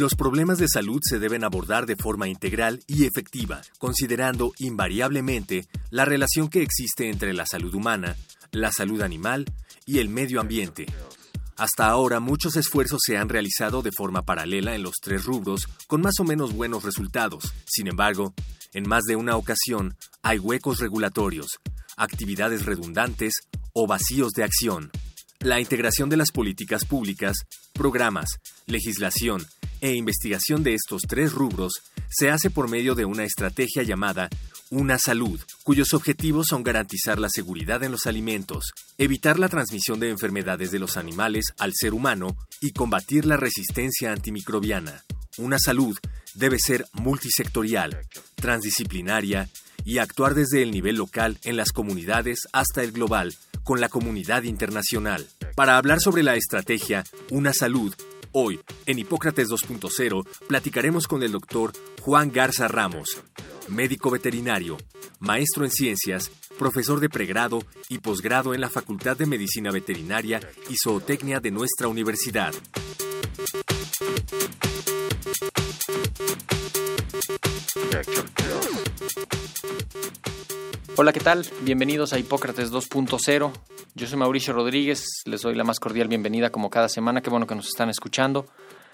Los problemas de salud se deben abordar de forma integral y efectiva, considerando invariablemente la relación que existe entre la salud humana, la salud animal y el medio ambiente. Hasta ahora muchos esfuerzos se han realizado de forma paralela en los tres rubros con más o menos buenos resultados. Sin embargo, en más de una ocasión hay huecos regulatorios, actividades redundantes o vacíos de acción. La integración de las políticas públicas, programas, legislación e investigación de estos tres rubros se hace por medio de una estrategia llamada Una Salud, cuyos objetivos son garantizar la seguridad en los alimentos, evitar la transmisión de enfermedades de los animales al ser humano y combatir la resistencia antimicrobiana. Una salud debe ser multisectorial, transdisciplinaria y actuar desde el nivel local en las comunidades hasta el global, con la comunidad internacional. Para hablar sobre la estrategia Una Salud, Hoy, en Hipócrates 2.0, platicaremos con el doctor Juan Garza Ramos, médico veterinario, maestro en ciencias, profesor de pregrado y posgrado en la Facultad de Medicina Veterinaria y Zootecnia de nuestra universidad. Hola, ¿qué tal? Bienvenidos a Hipócrates 2.0. Yo soy Mauricio Rodríguez, les doy la más cordial bienvenida como cada semana, qué bueno que nos están escuchando.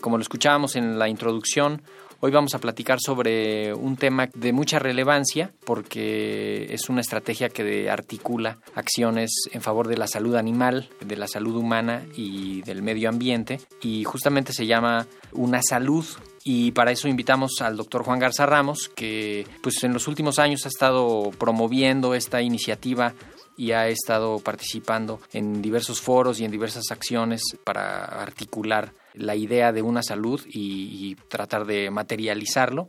Como lo escuchábamos en la introducción, hoy vamos a platicar sobre un tema de mucha relevancia porque es una estrategia que articula acciones en favor de la salud animal, de la salud humana y del medio ambiente y justamente se llama Una Salud y para eso invitamos al doctor Juan Garza Ramos, que pues en los últimos años ha estado promoviendo esta iniciativa y ha estado participando en diversos foros y en diversas acciones para articular la idea de una salud y, tratar de materializarlo.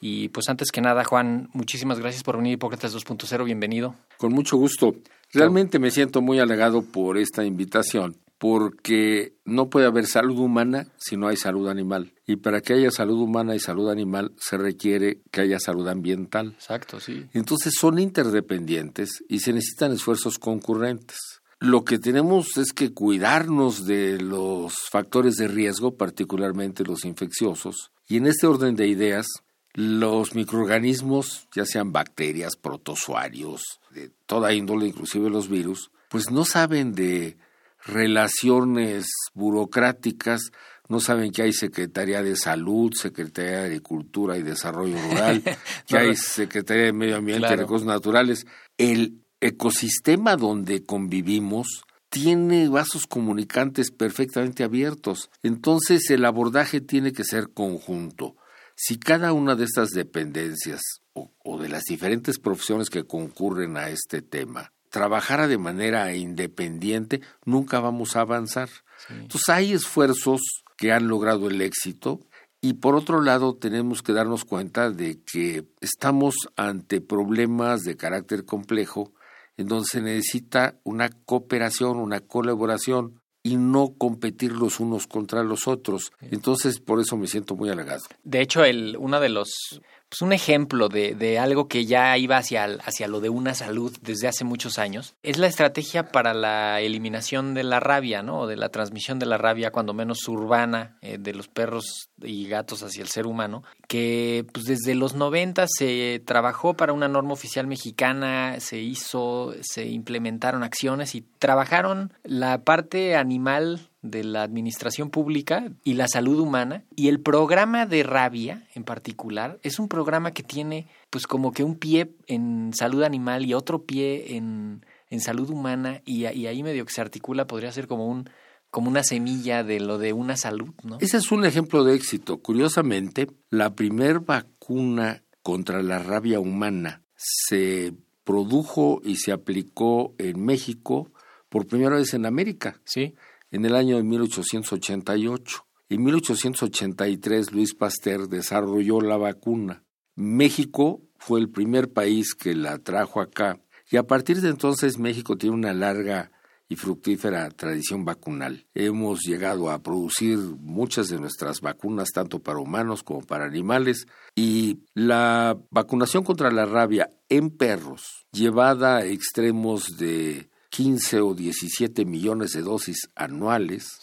Y pues antes que nada, Juan, muchísimas gracias por venir Hipócrates 2.0, bienvenido. Con mucho gusto. Realmente me siento muy alegado por esta invitación, porque no puede haber salud humana si no hay salud animal. Y para que haya salud humana y salud animal se requiere que haya salud ambiental. Exacto, sí. Entonces son interdependientes y se necesitan esfuerzos concurrentes. Lo que tenemos es que cuidarnos de los factores de riesgo, particularmente los infecciosos. Y en este orden de ideas, los microorganismos, ya sean bacterias, protozoarios, de toda índole, inclusive los virus, pues no saben de relaciones burocráticas, no saben que hay Secretaría de Salud, Secretaría de Agricultura y Desarrollo Rural, que hay Secretaría de Medio Ambiente Claro. y Recursos Naturales. El ecosistema donde convivimos tiene vasos comunicantes perfectamente abiertos. Entonces el abordaje tiene que ser conjunto. Si cada una de estas dependencias o, o de las diferentes profesiones que concurren a este tema trabajara de manera independiente, nunca vamos a avanzar. Entonces hay esfuerzos que han logrado el éxito y por otro lado tenemos que darnos cuenta de que estamos ante problemas de carácter complejo en donde se necesita una cooperación, una colaboración y no competir los unos contra los otros. Entonces por eso me siento muy halagado. De hecho, el, uno de los, pues un ejemplo de, de algo que ya iba hacia, hacia lo de una salud desde hace muchos años, es la estrategia para la eliminación de la rabia, ¿no? O de la transmisión de la rabia, cuando menos urbana, eh, de los perros y gatos hacia el ser humano, que pues desde los 90 se trabajó para una norma oficial mexicana, se hizo, se implementaron acciones y trabajaron la parte animal de la administración pública y la salud humana y el programa de rabia en particular es un programa que tiene pues como que un pie en salud animal y otro pie en, en salud humana y, ahí medio que se articula podría ser como un como una semilla de lo de una salud, ¿no? Ese es un ejemplo de éxito. Curiosamente, la primer vacuna contra la rabia humana se produjo y se aplicó en México por primera vez en América, Sí. En el año de 1888. En 1883 Luis Pasteur desarrolló la vacuna. México fue el primer país que la trajo acá y a partir de entonces México tiene una larga y fructífera tradición vacunal. Hemos llegado a producir muchas de nuestras vacunas, tanto para humanos como para animales, y la vacunación contra la rabia en perros, llevada a extremos de 15 o 17 millones de dosis anuales,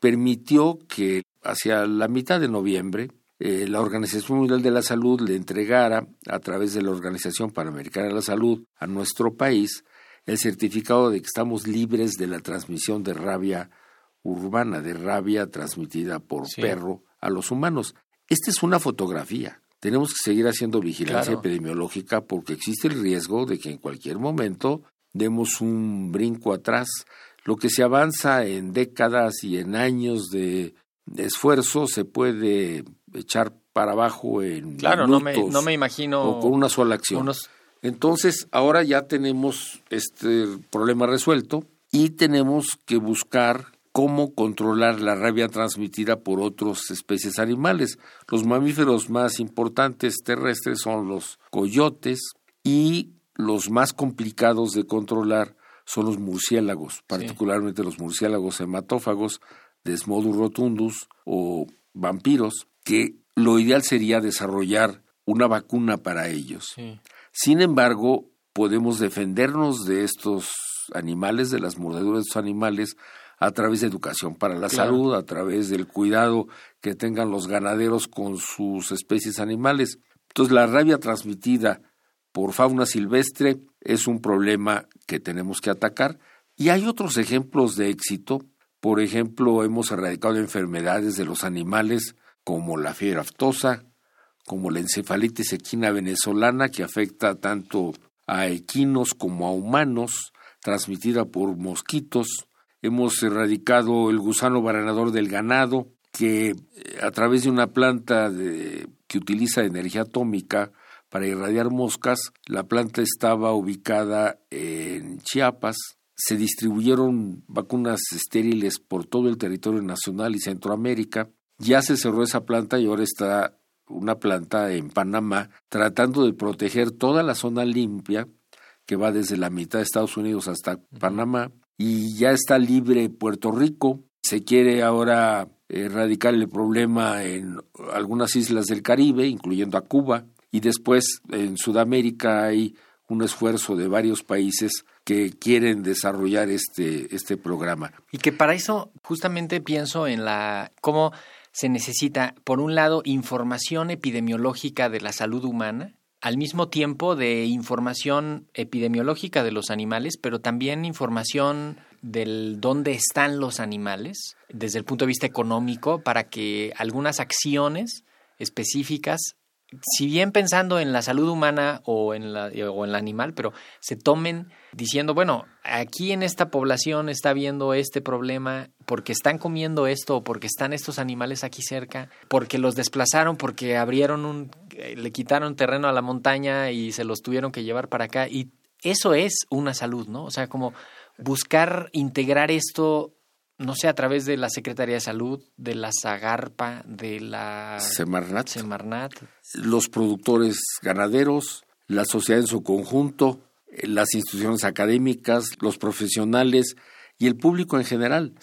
permitió que hacia la mitad de noviembre eh, la Organización Mundial de la Salud le entregara, a través de la Organización Panamericana de la Salud, a nuestro país el certificado de que estamos libres de la transmisión de rabia urbana, de rabia transmitida por perro a los humanos. Esta es una fotografía. Tenemos que seguir haciendo vigilancia epidemiológica porque existe el riesgo de que en cualquier momento demos un brinco atrás. Lo que se avanza en décadas y en años de, esfuerzo se puede echar para abajo en claro no me, no me imagino o con una sola acción entonces, ahora ya tenemos este problema resuelto y tenemos que buscar cómo controlar la rabia transmitida por otras especies animales. Los mamíferos más importantes terrestres son los coyotes y los más complicados de controlar son los murciélagos, particularmente los murciélagos hematófagos, Desmodus rotundus o vampiros, que lo ideal sería desarrollar una vacuna para ellos. Sin embargo, podemos defendernos de estos animales, de las mordeduras de estos animales, a través de educación para la salud, a través del cuidado que tengan los ganaderos con sus especies animales. Entonces, la rabia transmitida por fauna silvestre es un problema que tenemos que atacar. Y hay otros ejemplos de éxito. Por ejemplo, hemos erradicado enfermedades de los animales como la fiebre aftosa, como la encefalitis equina venezolana que afecta tanto a equinos como a humanos, transmitida por mosquitos. Hemos erradicado el gusano baranador del ganado, que eh, a través de una planta que utiliza energía atómica para irradiar moscas, la planta estaba ubicada en Chiapas. Se distribuyeron vacunas estériles por todo el territorio nacional y Centroamérica. Ya se cerró esa planta y ahora está una planta en Panamá tratando de proteger toda la zona limpia que va desde la mitad de Estados Unidos hasta Panamá y ya está libre Puerto Rico. Se quiere ahora erradicar el problema en algunas islas del Caribe, incluyendo a Cuba, y después en Sudamérica hay un esfuerzo de varios países que quieren desarrollar este, este programa. Y que para eso justamente pienso en la cómo se necesita, por un lado, información epidemiológica de la salud humana, al mismo tiempo de información epidemiológica de los animales, pero también información del dónde están los animales desde el punto de vista económico para que algunas acciones específicas si bien pensando en la salud humana o en la o en el animal, pero se tomen diciendo, bueno, aquí en esta población está habiendo este problema porque están comiendo esto o porque están estos animales aquí cerca, porque los desplazaron, porque abrieron un eh, le quitaron terreno a la montaña y se los tuvieron que llevar para acá y eso es una salud, ¿no? O sea, como buscar integrar esto no sé, a través de la Secretaría de Salud, de la Zagarpa, de la Semarnat. Semarnat. Los productores ganaderos, la sociedad en su conjunto, las instituciones académicas, los profesionales y el público en general.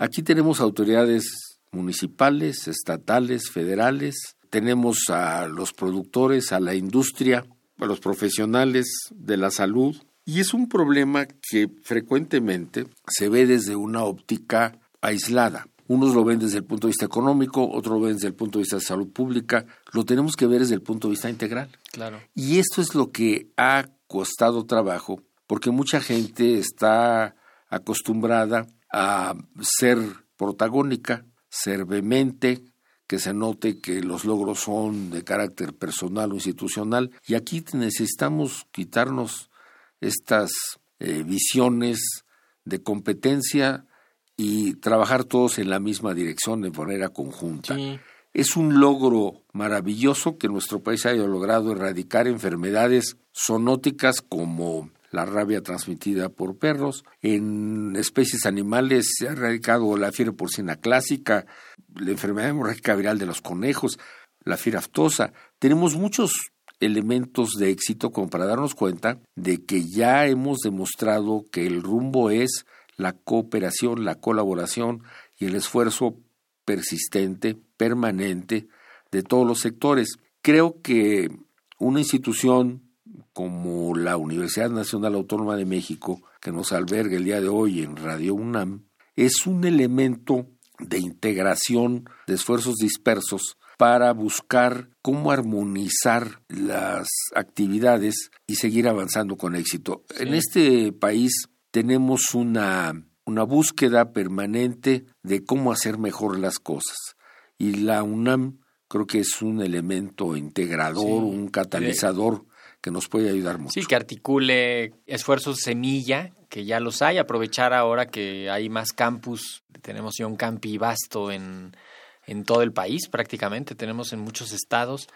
Aquí tenemos autoridades municipales, estatales, federales, tenemos a los productores, a la industria, a los profesionales de la salud, y es un problema que frecuentemente se ve desde una óptica aislada. Unos lo ven desde el punto de vista económico, otros lo ven desde el punto de vista de salud pública. Lo tenemos que ver desde el punto de vista integral. Claro. Y esto es lo que ha costado trabajo, porque mucha gente está acostumbrada a ser protagónica, ser vehemente, que se note que los logros son de carácter personal o institucional. Y aquí necesitamos quitarnos estas eh, visiones de competencia y trabajar todos en la misma dirección de manera conjunta. Es un logro maravilloso que nuestro país haya logrado erradicar enfermedades zoonóticas como la rabia transmitida por perros. En especies animales se ha erradicado la fiebre porcina clásica, la enfermedad hemorrágica viral de los conejos, la fiebre aftosa. Tenemos muchos elementos de éxito como para darnos cuenta de que ya hemos demostrado que el rumbo es la cooperación, la colaboración y el esfuerzo persistente, permanente de todos los sectores. Creo que una institución como la Universidad Nacional Autónoma de México, que nos alberga el día de hoy en Radio UNAM, es un elemento de integración de esfuerzos dispersos para buscar cómo armonizar las actividades y seguir avanzando con éxito. En este país tenemos una, una búsqueda permanente de cómo hacer mejor las cosas. Y la UNAM creo que es un elemento integrador, un catalizador que nos puede ayudar mucho. Sí, que articule esfuerzos semilla, que ya los hay, aprovechar ahora que hay más campus, tenemos ya un campi vasto en, en todo el país prácticamente, tenemos en muchos estados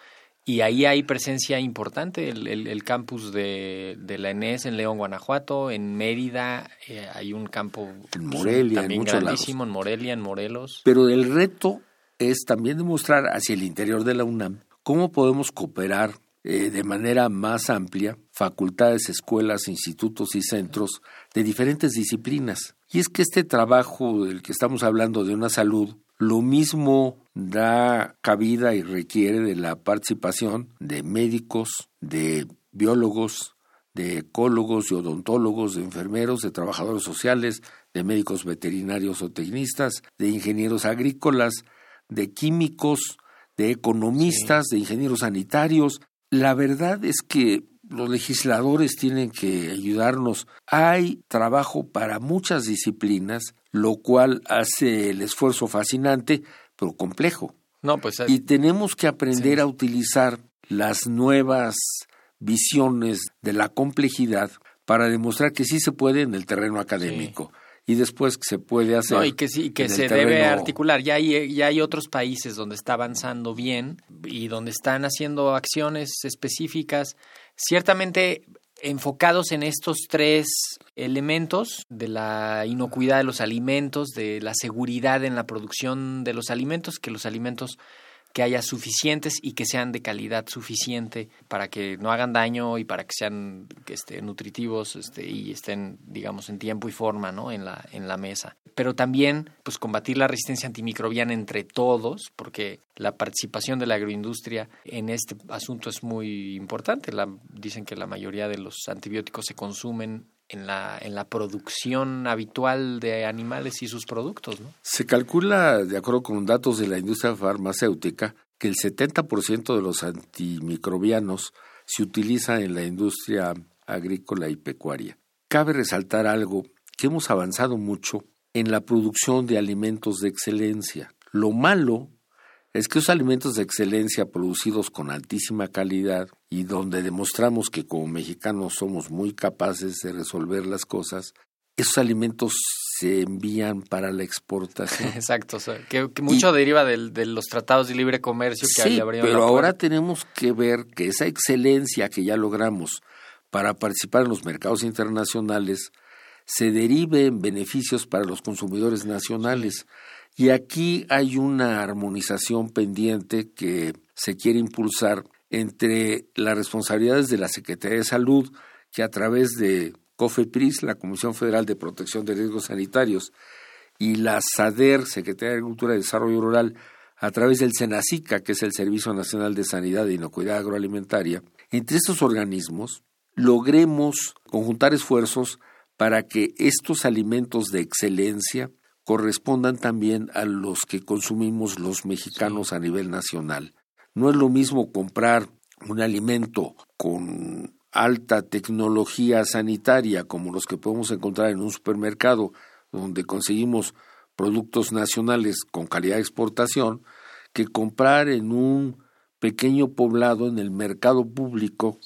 y ahí hay presencia importante, el, el, campus de, de, la ENES en León, Guanajuato, en Mérida, eh, hay un campo en Morelia, también en muchos grandísimo, en Morelia, en Morelos. Pero el reto es también demostrar hacia el interior de la UNAM cómo podemos cooperar eh, de manera más amplia facultades, escuelas, institutos y centros de diferentes disciplinas. Y es que este trabajo del que estamos hablando de una salud, lo mismo da cabida y requiere de la participación de médicos, de biólogos, de ecólogos, de odontólogos, de enfermeros, de trabajadores sociales, de médicos veterinarios o tecnistas, de ingenieros agrícolas, de químicos, de economistas, de ingenieros sanitarios, la verdad es que los legisladores tienen que ayudarnos. Hay trabajo para muchas disciplinas, lo cual hace el esfuerzo fascinante, pero complejo. No, pues, y tenemos que aprender a utilizar las nuevas visiones de la complejidad para demostrar que sí se puede en el terreno académico y después que se puede hacer. No, y que sí, que se debe articular. Ya hay, ya hay otros países donde está avanzando bien y donde están haciendo acciones específicas, ciertamente enfocados en estos tres elementos de la inocuidad de los alimentos, de la seguridad en la producción de los alimentos, que los alimentos que haya suficientes y que sean de calidad suficiente para que no hagan daño y para que sean este, nutritivos este, y estén, digamos, en tiempo y forma ¿no? en, la, en la mesa. Pero también pues, combatir la resistencia antimicrobiana entre todos, porque la participación de la agroindustria en este asunto es muy importante. La, dicen que la mayoría de los antibióticos se consumen en la, en la producción habitual de animales y sus productos. ¿no? Se calcula, de acuerdo con datos de la industria farmacéutica, que el 70% de los antimicrobianos se utiliza en la industria agrícola y pecuaria. Cabe resaltar algo, que hemos avanzado mucho en la producción de alimentos de excelencia. Lo malo es que esos alimentos de excelencia producidos con altísima calidad y donde demostramos que como mexicanos somos muy capaces de resolver las cosas, esos alimentos se envían para la exportación. Exacto, que, mucho deriva de los tratados de libre comercio que sí, pero ahora tenemos que ver que esa excelencia que ya logramos para participar en los mercados internacionales se derive en beneficios para los consumidores nacionales. Y aquí hay una armonización pendiente que se quiere impulsar entre las responsabilidades de la Secretaría de Salud, que a través de COFEPRIS, la Comisión Federal de Protección de Riesgos Sanitarios, y la SADER, Secretaría de Agricultura y Desarrollo Rural, a través del SENACICA, que es el Servicio Nacional de Sanidad e Inocuidad Agroalimentaria, entre estos organismos logremos conjuntar esfuerzos para que estos alimentos de excelencia correspondan también a los que consumimos los mexicanos a nivel nacional. No es lo mismo comprar un alimento con alta tecnología sanitaria como los que podemos encontrar en un supermercado donde conseguimos productos nacionales con calidad de exportación que comprar en un pequeño poblado en el mercado público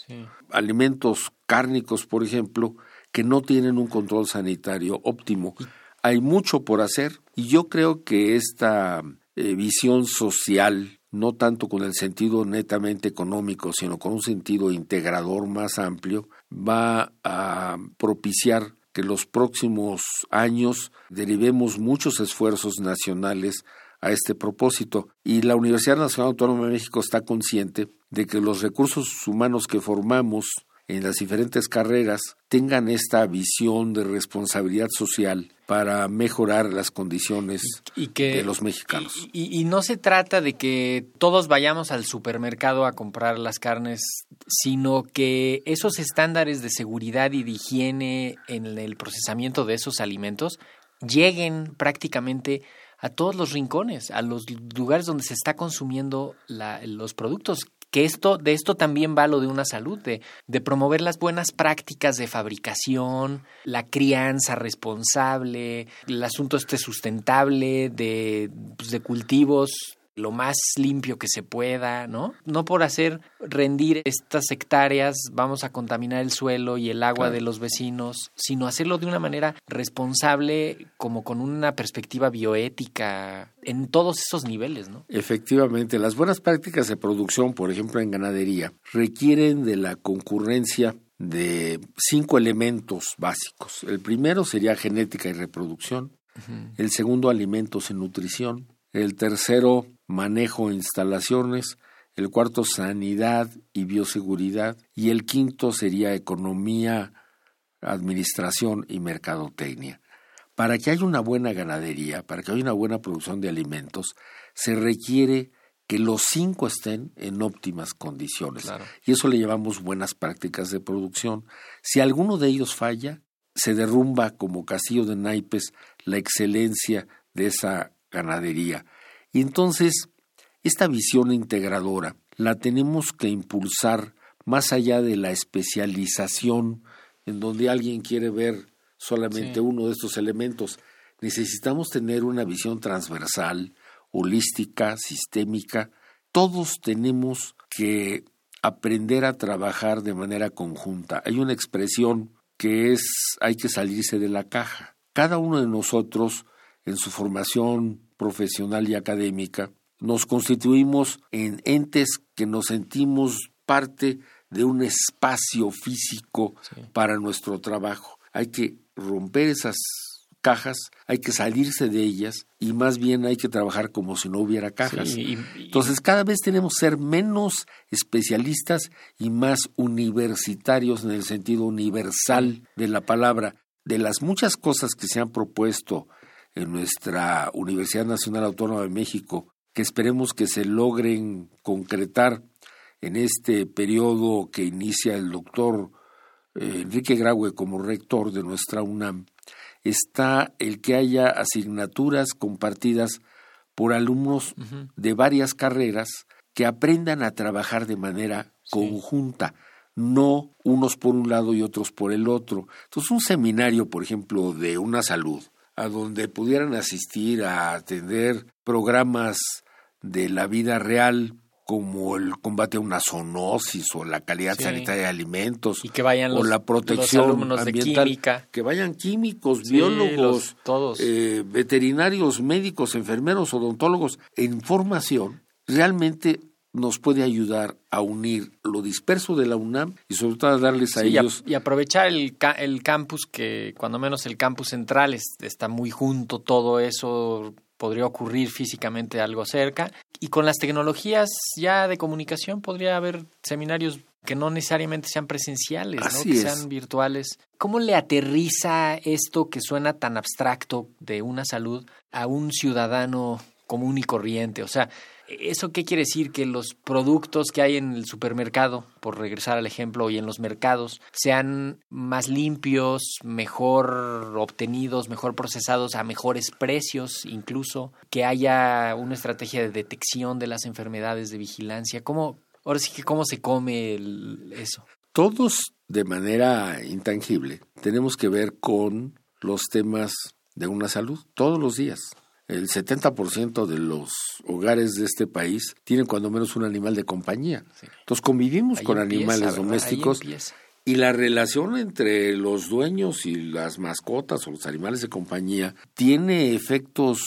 alimentos cárnicos, por ejemplo, que no tienen un control sanitario óptimo hay mucho por hacer y yo creo que esta eh, visión social no tanto con el sentido netamente económico, sino con un sentido integrador más amplio, va a propiciar que los próximos años derivemos muchos esfuerzos nacionales a este propósito. Y la Universidad Nacional Autónoma de México está consciente de que los recursos humanos que formamos en las diferentes carreras tengan esta visión de responsabilidad social para mejorar las condiciones de los mexicanos. Y, no se trata de que todos vayamos al supermercado a comprar las carnes, sino que esos estándares de seguridad y de higiene en el procesamiento de esos alimentos lleguen prácticamente a todos los rincones, a los lugares donde se está consumiendo los productos que esto, de esto también va lo de una salud, de, de promover las buenas prácticas de fabricación, la crianza responsable, el asunto este sustentable de, pues, de cultivos lo más limpio que se pueda, ¿no? No por hacer rendir estas hectáreas vamos a contaminar el suelo y el agua de los vecinos, sino hacerlo de una manera responsable, como con una perspectiva bioética en todos esos niveles, ¿no? Efectivamente, las buenas prácticas de producción, por ejemplo en ganadería, requieren de la concurrencia de cinco elementos básicos. El primero sería genética y reproducción, el segundo alimentos y nutrición, el tercero manejo e instalaciones, el cuarto sanidad y bioseguridad y el quinto sería economía, administración y mercadotecnia. Para que haya una buena ganadería, para que haya una buena producción de alimentos, se requiere que los cinco estén en óptimas condiciones. Y eso le llamamos buenas prácticas de producción. Si alguno de ellos falla, se derrumba como castillo de naipes la excelencia de esa ganadería. Y entonces, esta visión integradora la tenemos que impulsar más allá de la especialización en donde alguien quiere ver solamente uno de estos elementos. Necesitamos tener una visión transversal, holística, sistémica. Todos tenemos que aprender a trabajar de manera conjunta. Hay una expresión que es hay que salirse de la caja. Cada uno de nosotros en su formación profesional y académica, nos constituimos en entes que nos sentimos parte de un espacio físico para nuestro trabajo. Hay que romper esas cajas, hay que salirse de ellas y más bien hay que trabajar como si no hubiera cajas. Entonces cada vez tenemos que ser menos especialistas y más universitarios en el sentido universal de la palabra. De las muchas cosas que se han propuesto en nuestra Universidad Nacional Autónoma de México, que esperemos que se logren concretar en este periodo que inicia el doctor eh, Enrique Graue como rector de nuestra UNAM, está el que haya asignaturas compartidas por alumnos de varias carreras que aprendan a trabajar de manera conjunta, no unos por un lado y otros por el otro. Entonces, un seminario, por ejemplo, de una salud, a donde pudieran asistir a atender programas de la vida real como el combate a una zoonosis o la calidad sanitaria de alimentos y que vayan o la protección ambiental, que vayan químicos, biólogos, todos. Eh, veterinarios, médicos, enfermeros, odontólogos en formación, realmente nos puede ayudar a unir lo disperso de la UNAM y sobre todo a darles a ellos... Y, aprovechar el, el campus, que cuando menos el campus central está muy junto, todo eso podría ocurrir físicamente algo cerca. Y con las tecnologías ya de comunicación podría haber seminarios que no necesariamente sean presenciales, ¿no? que sean virtuales. ¿Cómo le aterriza esto que suena tan abstracto de una salud a un ciudadano común y corriente? O sea, ¿Eso qué quiere decir? Que los productos que hay en el supermercado, por regresar al ejemplo, y en los mercados, sean más limpios, mejor obtenidos, mejor procesados a mejores precios, incluso, que haya una estrategia de detección de las enfermedades, de vigilancia. ¿Cómo, ahora sí que cómo se come eso? Todos de manera intangible tenemos que ver con los temas de una salud todos los días el 70% de los hogares de este país tienen cuando menos un animal de compañía. Entonces convivimos con animales domésticos y la relación entre los dueños y las mascotas o los animales de compañía tiene efectos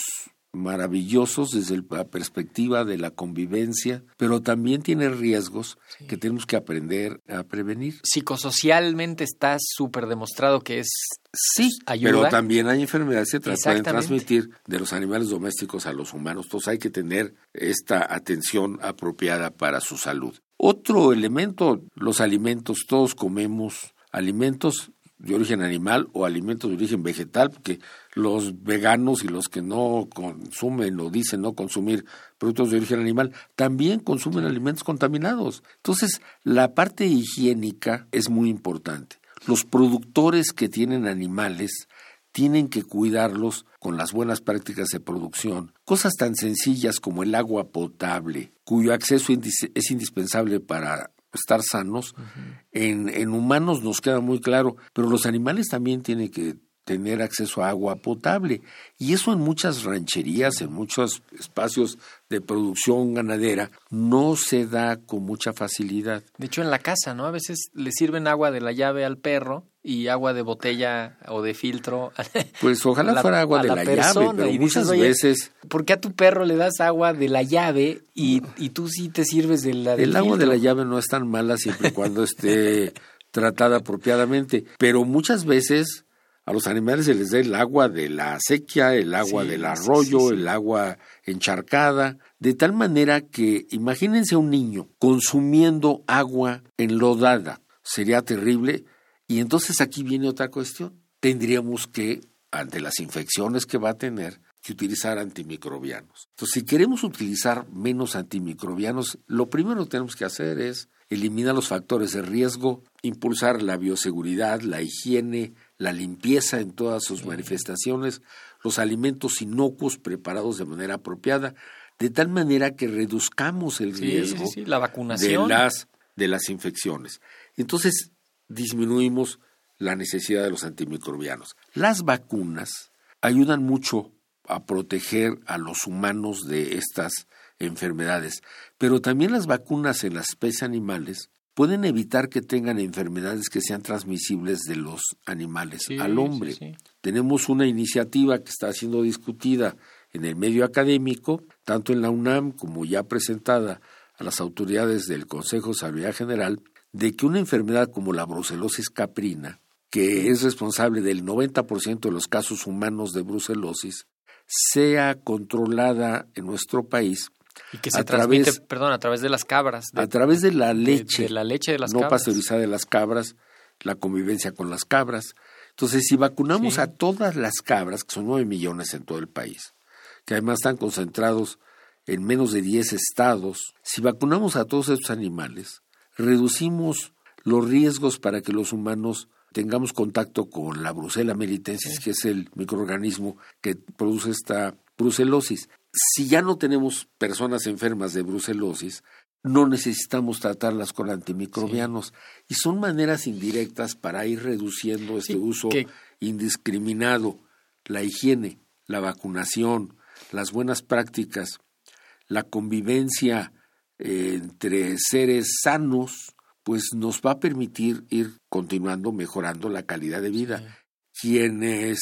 maravillosos desde la perspectiva de la convivencia, pero también tiene riesgos que tenemos que aprender a prevenir. Psicosocialmente está súper demostrado que es Sí, ayuda. pero también hay enfermedades que pueden transmitir de los animales domésticos a los humanos. Entonces hay que tener esta atención apropiada para su salud. Otro elemento, los alimentos. Todos comemos alimentos de origen animal o alimentos de origen vegetal, porque los veganos y los que no consumen o dicen no consumir productos de origen animal también consumen alimentos contaminados. Entonces, la parte higiénica es muy importante. Los productores que tienen animales tienen que cuidarlos con las buenas prácticas de producción. Cosas tan sencillas como el agua potable, cuyo acceso es indispensable para estar sanos. en, en humanos nos queda muy claro, pero los animales también tienen que tener acceso a agua potable. Y eso en muchas rancherías, en muchos espacios de producción ganadera, no se da con mucha facilidad. De hecho, en la casa, ¿no? A veces le sirven agua de la llave al perro y agua de botella o de filtro. Pues ojalá la- fuera agua de la la, persona, llave, pero y muchas "Oye, veces ¿Por qué a tu perro le das agua de la llave y, y tú sí te sirves de la del El agua de la llave no es tan mala siempre y cuando esté tratada apropiadamente, pero muchas veces a los animales se les da el agua de la acequia, el agua Sí, del arroyo, sí, sí. el agua encharcada, de tal manera que imagínense a un niño consumiendo agua enlodada, sería terrible, y entonces aquí viene otra cuestión. Tendríamos que, ante las infecciones que va a tener, que utilizar antimicrobianos. Entonces, si queremos utilizar menos antimicrobianos, lo primero que tenemos que hacer es eliminar los factores de riesgo, impulsar la bioseguridad, la higiene, la limpieza en todas sus manifestaciones, los alimentos inocuos preparados de manera apropiada, de tal manera que reduzcamos el riesgo sí, sí, la de las, de las infecciones. Entonces, disminuimos la necesidad de los antimicrobianos. Las vacunas ayudan mucho a proteger a los humanos de estas enfermedades, pero también las vacunas en las especies animales pueden evitar que tengan enfermedades que sean transmisibles de los animales Sí, al hombre. sí, sí. Tenemos una iniciativa que está siendo discutida en el medio académico, tanto en la UNAM como ya presentada a las autoridades del Consejo de Salud General, de que una enfermedad como la brucelosis caprina, que es responsable del 90% de los casos humanos de brucelosis, sea controlada en nuestro país Y que se a transmite, través- perdón, a través de las cabras. de- a través de la de- leche, de la leche de las no cabras. pasteurizada de las cabras, la convivencia con las cabras. Entonces, si vacunamos Sí. a todas las cabras, que son nueve millones en todo el país, que además están concentrados en menos de 10 estados, si vacunamos a todos estos animales, reducimos los riesgos para que los humanos tengamos contacto con la Brucella melitensis, que es el microorganismo que produce esta brucelosis. Si ya no tenemos personas enfermas de brucelosis, no necesitamos tratarlas con antimicrobianos. Y son maneras indirectas para ir reduciendo este Sí, uso que- indiscriminado. La higiene, la vacunación, las buenas prácticas, la convivencia entre seres sanos, pues nos va a permitir ir continuando mejorando la calidad de vida. Quienes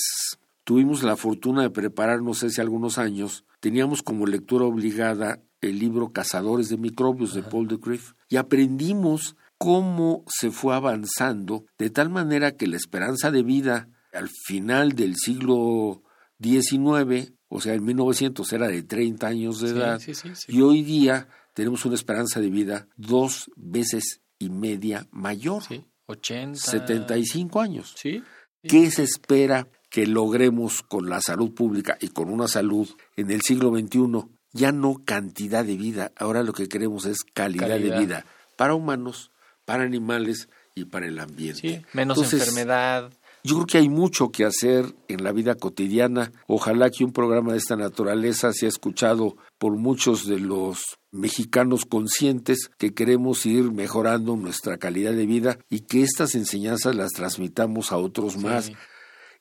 tuvimos la fortuna de prepararnos hace algunos años, teníamos como lectura obligada el libro Cazadores de Microbios de Paul de Griff y aprendimos cómo se fue avanzando de tal manera que la esperanza de vida al final del siglo XIX, o sea, en 1900 era de 30 años de edad, sí, sí, sí. y hoy día tenemos una esperanza de vida dos veces y media mayor, Sí, 80. 75 años. Sí. ¿Qué se espera que logremos con la salud pública y con una salud en el siglo XXI? Ya no cantidad de vida, ahora lo que queremos es calidad, Calidad. de vida para humanos, para animales y para el ambiente. Sí, menos Entonces, enfermedad. Yo creo que hay mucho que hacer en la vida cotidiana. Ojalá que un programa de esta naturaleza sea escuchado por muchos de los mexicanos conscientes que queremos ir mejorando nuestra calidad de vida y que estas enseñanzas las transmitamos a otros más.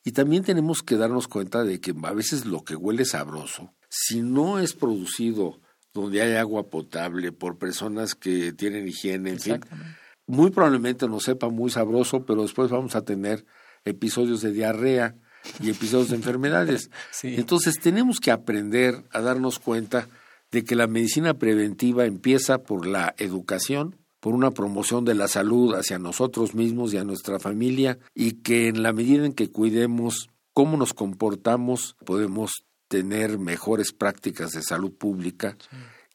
Y también tenemos que darnos cuenta de que a veces lo que huele sabroso, si no es producido donde hay agua potable por personas que tienen higiene, en fin, muy probablemente nos sepa muy sabroso, pero después vamos a tener episodios de diarrea y episodios de enfermedades. Sí. Entonces tenemos que aprender a darnos cuenta de que la medicina preventiva empieza por la educación, por una promoción de la salud hacia nosotros mismos y a nuestra familia y que en la medida en que cuidemos cómo nos comportamos podemos tener mejores prácticas de salud pública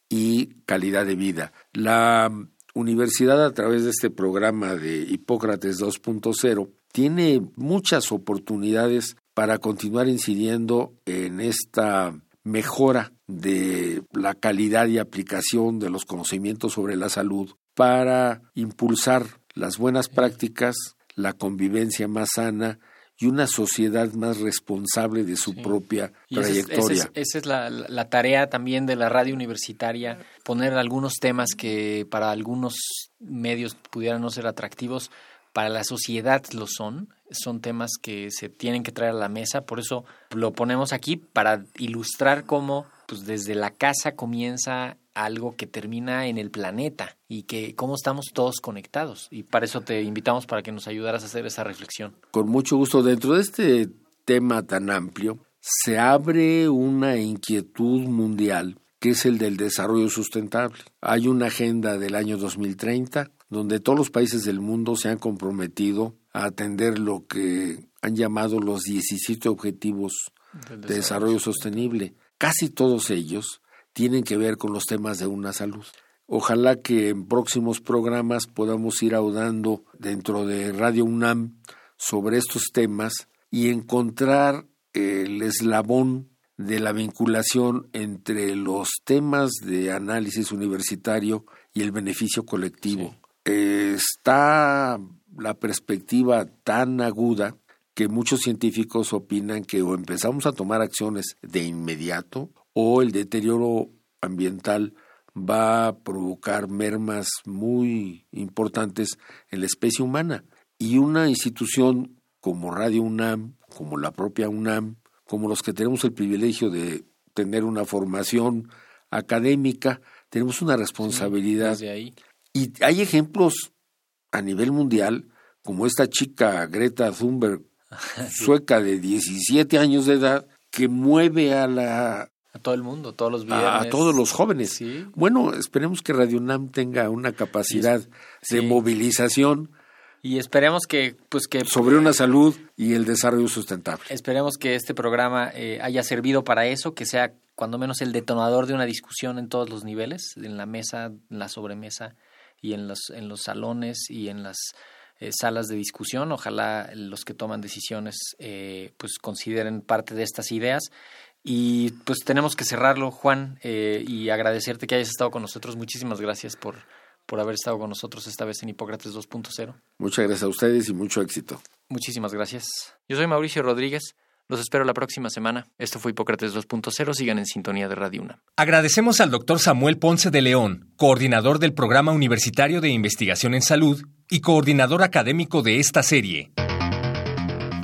y calidad de vida. La universidad a través de este programa de Hipócrates 2.0 tiene muchas oportunidades para continuar incidiendo en esta mejora de la calidad y aplicación de los conocimientos sobre la salud para impulsar las buenas prácticas, la convivencia más sana y una sociedad más responsable de su propia Y trayectoria. Esa es, esa es la, la tarea también de la radio universitaria, poner algunos temas que para algunos medios pudieran no ser atractivos, para la sociedad lo son, son temas que se tienen que traer a la mesa, por eso lo ponemos aquí para ilustrar cómo pues desde la casa comienza algo que termina en el planeta y que cómo estamos todos conectados y para eso te invitamos para que nos ayudaras a hacer esa reflexión. Con mucho gusto. Dentro de este tema tan amplio, se abre una inquietud mundial que es el del desarrollo sustentable. Hay una agenda del año 2030 donde todos los países del mundo se han comprometido a atender lo que han llamado los 17 objetivos Del de desarrollo sostenible. Casi todos ellos tienen que ver con los temas de una salud. Ojalá que en próximos programas podamos ir audando dentro de Radio UNAM sobre estos temas y encontrar el eslabón de la vinculación entre los temas de análisis universitario y el beneficio colectivo. Eh, Está la perspectiva tan aguda que muchos científicos opinan que o empezamos a tomar acciones de inmediato o el deterioro ambiental va a provocar mermas muy importantes en la especie humana. Y una institución como Radio UNAM, como la propia UNAM, como los que tenemos el privilegio de tener una formación académica, tenemos una responsabilidad Desde ahí. Y hay ejemplos a nivel mundial, como esta chica Greta Thunberg, sueca de 17 años de edad, que mueve a la A todo el mundo, todos los a, viernes. a todos los jóvenes. Sí. Bueno, esperemos que Radio UNAM tenga una capacidad de movilización Y esperemos que, pues que sobre una salud y el desarrollo sustentable. esperemos que este programa eh, haya servido para eso, que sea cuando menos el detonador de una discusión en todos los niveles, en la mesa, en la sobremesa y en los, en los salones y en las eh, salas de discusión. Ojalá los que toman decisiones eh, pues consideren parte de estas ideas. Y pues tenemos que cerrarlo, Juan, eh, y agradecerte que hayas estado con nosotros. Muchísimas gracias por, por haber estado con nosotros esta vez en Hipócrates 2.0. Muchas gracias a ustedes y mucho éxito. Muchísimas gracias. Yo soy Mauricio Rodríguez. Los espero la próxima semana. Esto fue Hipócrates 2.0. Sigan en sintonía de Radio UNAM. Agradecemos al doctor Samuel Ponce de León, coordinador del Programa Universitario de Investigación en Salud y coordinador académico de esta serie.